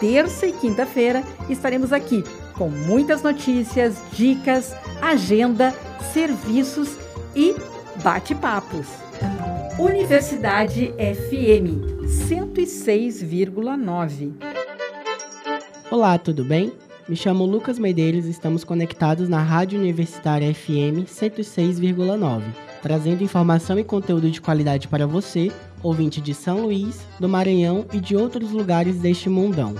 terça e quinta-feira estaremos aqui com muitas notícias, dicas, agenda, serviços e bate-papos. Universidade FM 106,9. Olá, tudo bem? Me chamo Lucas Medeiros e estamos conectados na Rádio Universitária FM 106,9, trazendo informação e conteúdo de qualidade para você, ouvinte de São Luís, do Maranhão e de outros lugares deste mundão.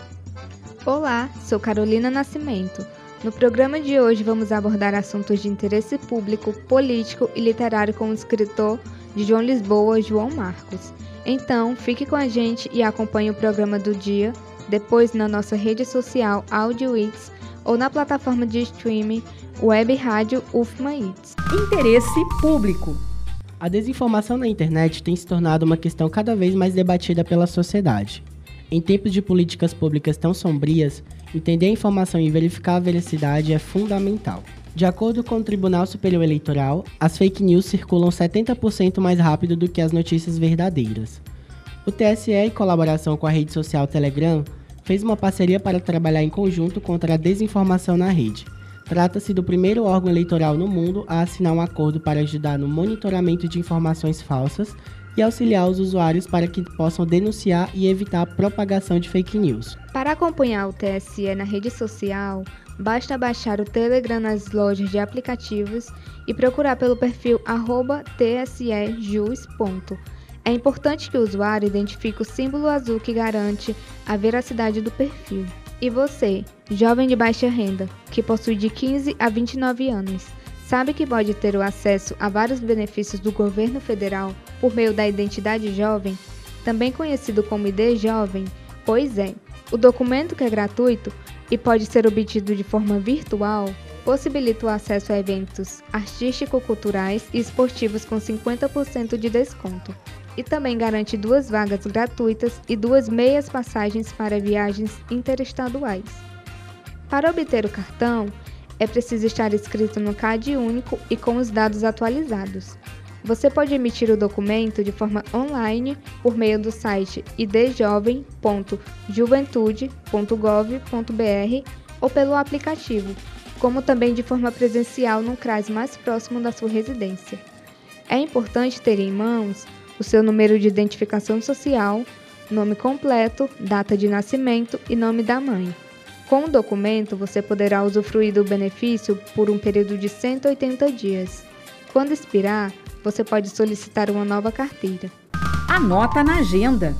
Olá, sou Carolina Nascimento. No programa de hoje vamos abordar assuntos de interesse público, político e literário com o escritor de João Lisboa, João Marcos. Então, fique com a gente e acompanhe o programa do dia, depois na nossa rede social AudioIts ou na plataforma de streaming Web Rádio UFMA It's. Interesse público. A desinformação na internet tem se tornado uma questão cada vez mais debatida pela sociedade. Em tempos de políticas públicas tão sombrias, entender a informação e verificar a veracidade é fundamental. De acordo com o Tribunal Superior Eleitoral, as fake news circulam 70% mais rápido do que as notícias verdadeiras. O TSE, em colaboração com a rede social Telegram, fez uma parceria para trabalhar em conjunto contra a desinformação na rede. Trata-se do primeiro órgão eleitoral no mundo a assinar um acordo para ajudar no monitoramento de informações falsas e auxiliar os usuários para que possam denunciar e evitar a propagação de fake news. Para acompanhar o TSE na rede social, basta baixar o Telegram nas lojas de aplicativos e procurar pelo perfil tsejus. É importante que o usuário identifique o símbolo azul que garante a veracidade do perfil. E você, jovem de baixa renda, que possui de 15 a 29 anos, sabe que pode ter o acesso a vários benefícios do governo federal por meio da identidade jovem, também conhecido como ID Jovem? Pois é, o documento que é gratuito e pode ser obtido de forma virtual possibilita o acesso a eventos artístico-culturais e esportivos com 50% de desconto. E também garante duas vagas gratuitas e duas meias passagens para viagens interestaduais. Para obter o cartão, é preciso estar inscrito no CAD único e com os dados atualizados. Você pode emitir o documento de forma online por meio do site idjovem.juventude.gov.br ou pelo aplicativo, como também de forma presencial no CRAS mais próximo da sua residência. É importante ter em mãos o seu número de identificação social, nome completo, data de nascimento e nome da mãe. Com o documento, você poderá usufruir do benefício por um período de 180 dias. Quando expirar, você pode solicitar uma nova carteira. Anota na agenda.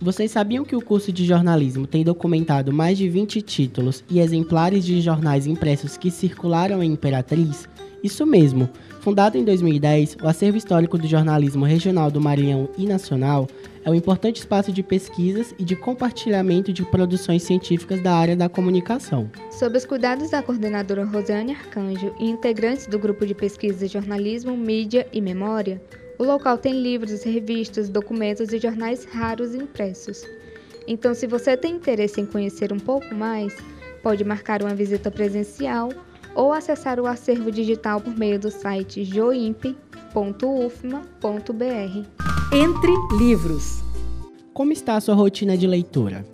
Vocês sabiam que o curso de jornalismo tem documentado mais de 20 títulos e exemplares de jornais impressos que circularam em Imperatriz? Isso mesmo! Fundado em 2010, o Acervo Histórico do Jornalismo Regional do Maranhão e Nacional é um importante espaço de pesquisas e de compartilhamento de produções científicas da área da comunicação. Sob os cuidados da coordenadora Rosiane Arcanjo e integrantes do grupo de pesquisa Jornalismo, Mídia e Memória, o local tem livros, revistas, documentos e jornais raros impressos. Então, se você tem interesse em conhecer um pouco mais, pode marcar uma visita presencial ou acessar o acervo digital por meio do site joimp.ufma.br. Entre livros. Como está a sua rotina de leitura?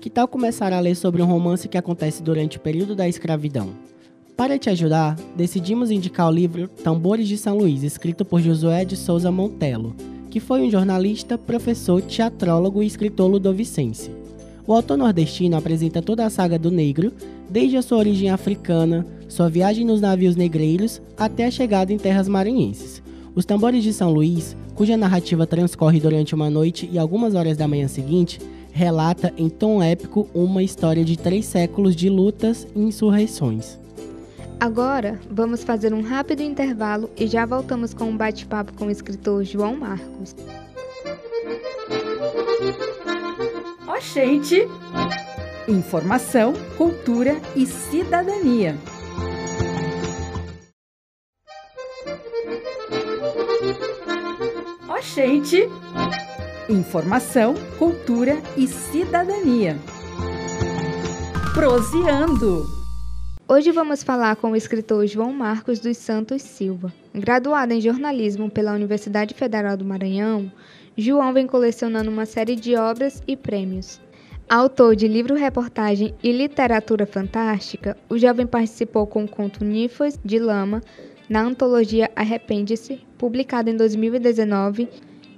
Que tal começar a ler sobre um romance que acontece durante o período da escravidão? Para te ajudar, decidimos indicar o livro Tambores de São Luís, escrito por Josué de Souza Montelo, que foi um jornalista, professor, teatrólogo e escritor ludovicense. O autor nordestino apresenta toda a saga do negro, desde a sua origem africana, sua viagem nos navios negreiros até a chegada em terras maranhenses. Os Tambores de São Luís, cuja narrativa transcorre durante uma noite e algumas horas da manhã seguinte, relata em tom épico uma história de três séculos de lutas e insurreições. Agora, vamos fazer um rápido intervalo e já voltamos com um bate-papo com o escritor João Marcos. Oxente! Informação, cultura e cidadania. Oxente! Informação, cultura e cidadania. Proseando! Hoje vamos falar com o escritor João Marcos dos Santos Silva. Graduado em jornalismo pela Universidade Federal do Maranhão, João vem colecionando uma série de obras e prêmios. Autor de livro-reportagem e literatura fantástica, o jovem participou com o conto Nifas de Lama na antologia Arrepende-se, publicada em 2019,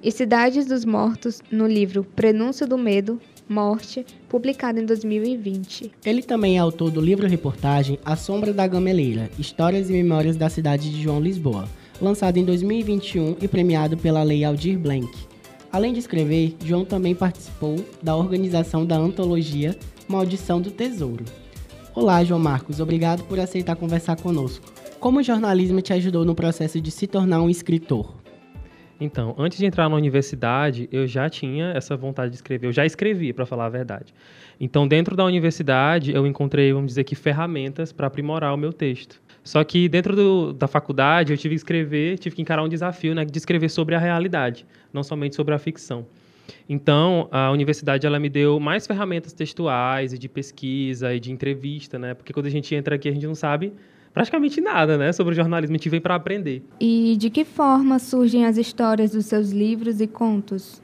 e Cidades dos Mortos no livro Prenúncio do Medo, Morte, publicado em 2020. Ele também é autor do livro-reportagem A Sombra da Gameleira, Histórias e Memórias da Cidade de João Lisboa, lançado em 2021 e premiado pela Lei Aldir Blanc. Além de escrever, João também participou da organização da antologia Maldição do Tesouro. Olá, João Marcos, obrigado por aceitar conversar conosco. Como o jornalismo te ajudou no processo de se tornar um escritor? Então, antes de entrar na universidade, eu já tinha essa vontade de escrever. Eu já escrevi, para falar a verdade. Então, dentro da universidade, eu encontrei, vamos dizer que, ferramentas para aprimorar o meu texto. Só que dentro do, da faculdade, eu tive que escrever, tive que encarar um desafio, né, de escrever sobre a realidade, não somente sobre a ficção. Então, a universidade ela me deu mais ferramentas textuais e de pesquisa e de entrevista, né? Porque quando a gente entra aqui, a gente não sabe praticamente nada, né, sobre o jornalismo. A gente veio para aprender. E de que forma surgem as histórias dos seus livros e contos?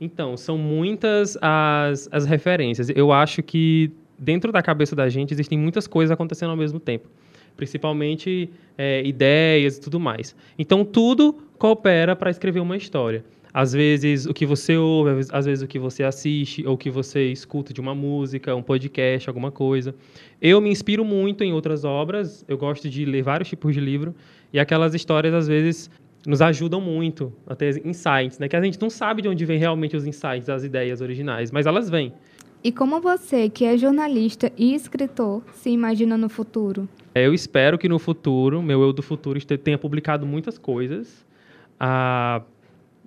Então, são muitas as, as referências. Eu acho que dentro da cabeça da gente existem muitas coisas acontecendo ao mesmo tempo. Principalmente é, ideias e tudo mais. Então, tudo coopera para escrever uma história às vezes o que você ouve, às vezes o que você assiste ou o que você escuta de uma música, um podcast, alguma coisa. Eu me inspiro muito em outras obras, eu gosto de ler vários tipos de livro e aquelas histórias às vezes nos ajudam muito a ter insights, né? Que a gente não sabe de onde vem realmente os insights, as ideias originais, mas elas vêm. E como você, que é jornalista e escritor, se imagina no futuro? Eu espero que no futuro, meu eu do futuro, tenha publicado muitas coisas. Ah,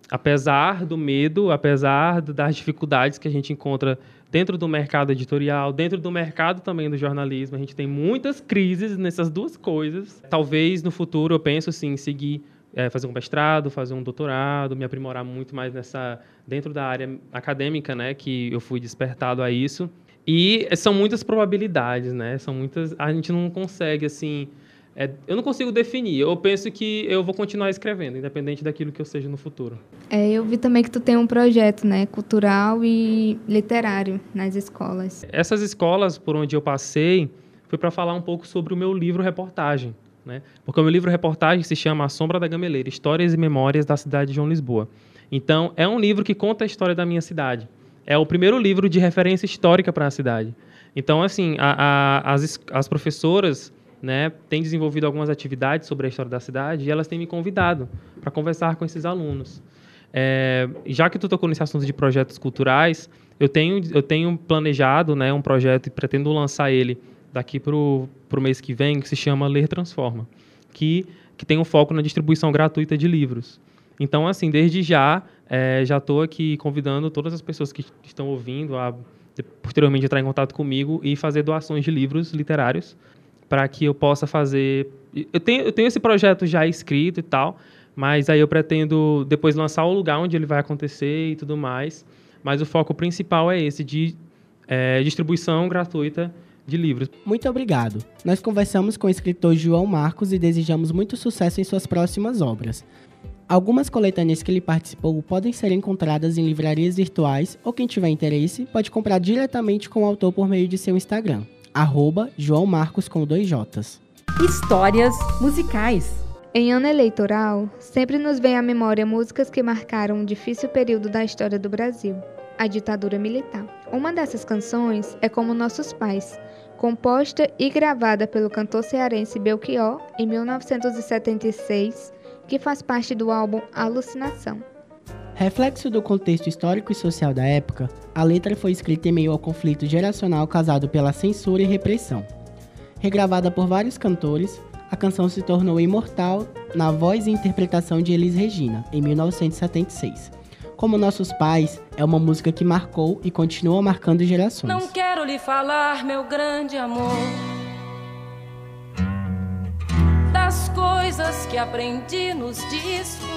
apesar do medo, apesar das dificuldades que a gente encontra dentro do mercado editorial, dentro do mercado também do jornalismo, a gente tem muitas crises nessas duas coisas. Talvez no futuro eu penso em seguir é, fazer um mestrado, fazer um doutorado, me aprimorar muito mais nessa dentro da área acadêmica, né, que eu fui despertado a isso. E são muitas probabilidades, né? São muitas, a gente não consegue assim é, eu não consigo definir. Eu penso que eu vou continuar escrevendo, independente daquilo que eu seja no futuro. É, eu vi também que tu tem um projeto, né, cultural e literário nas escolas. Essas escolas por onde eu passei foi para falar um pouco sobre o meu livro reportagem, né? Porque o meu livro reportagem se chama A Sombra da Gameleira: Histórias e Memórias da Cidade de João Lisboa. Então, é um livro que conta a história da minha cidade. É o primeiro livro de referência histórica para a cidade. Então, assim, a, a, as, as professoras né, tem desenvolvido algumas atividades sobre a história da cidade e elas têm me convidado para conversar com esses alunos. É, já que tu tocou nesse assunto de projetos culturais, eu tenho, eu tenho planejado né, um projeto e pretendo lançar ele daqui para o mês que vem, que se chama Ler Transforma, que, que tem um foco na distribuição gratuita de livros. Então, assim, desde já, é, já estou aqui convidando todas as pessoas que estão ouvindo a posteriormente entrar em contato comigo e fazer doações de livros literários para que eu possa fazer. Eu tenho, eu tenho esse projeto já escrito e tal, mas aí eu pretendo depois lançar o lugar onde ele vai acontecer e tudo mais. Mas o foco principal é esse de é, distribuição gratuita de livros. Muito obrigado. Nós conversamos com o escritor João Marcos e desejamos muito sucesso em suas próximas obras. Algumas coletâneas que ele participou podem ser encontradas em livrarias virtuais ou quem tiver interesse pode comprar diretamente com o autor por meio de seu Instagram arroba João Marcos com dois J's. Histórias musicais. Em ano eleitoral, sempre nos vem à memória músicas que marcaram um difícil período da história do Brasil, a ditadura militar. Uma dessas canções é Como Nossos Pais, composta e gravada pelo cantor cearense Belchior em 1976, que faz parte do álbum Alucinação. Reflexo do contexto histórico e social da época, a letra foi escrita em meio ao conflito geracional causado pela censura e repressão. Regravada por vários cantores, a canção se tornou imortal na voz e interpretação de Elis Regina, em 1976. Como Nossos Pais, é uma música que marcou e continua marcando gerações. Não quero lhe falar, meu grande amor, das coisas que aprendi nos discos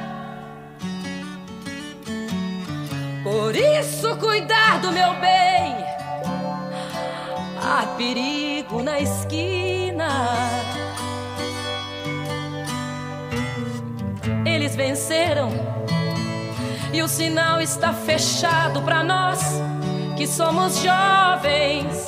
Por isso, cuidar do meu bem. Há perigo na esquina. eles venceram. E o sinal está fechado para nós que somos jovens.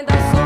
ainda sou.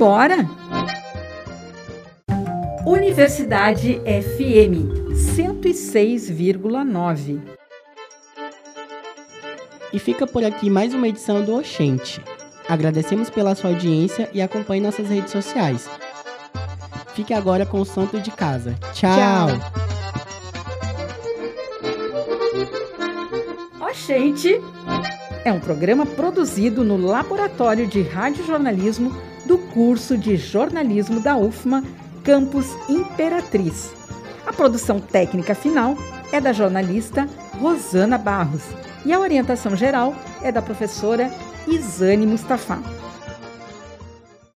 Embora! Universidade FM 106,9 E fica por aqui mais uma edição do Oxente. Agradecemos pela sua audiência e acompanhe nossas redes sociais. Fique agora com o Santo de Casa. Tchau! Tchau. Oxente é um programa produzido no Laboratório de Radiojornalismo do curso de jornalismo da UFMA, Campus Imperatriz. A produção técnica final é da jornalista Rosana Barros e a orientação geral é da professora Isane Mustafa.